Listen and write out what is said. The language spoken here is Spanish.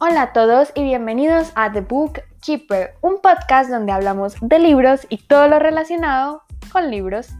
Hola a todos y bienvenidos a The Book Keeper, un podcast donde hablamos de libros y todo lo relacionado con libros.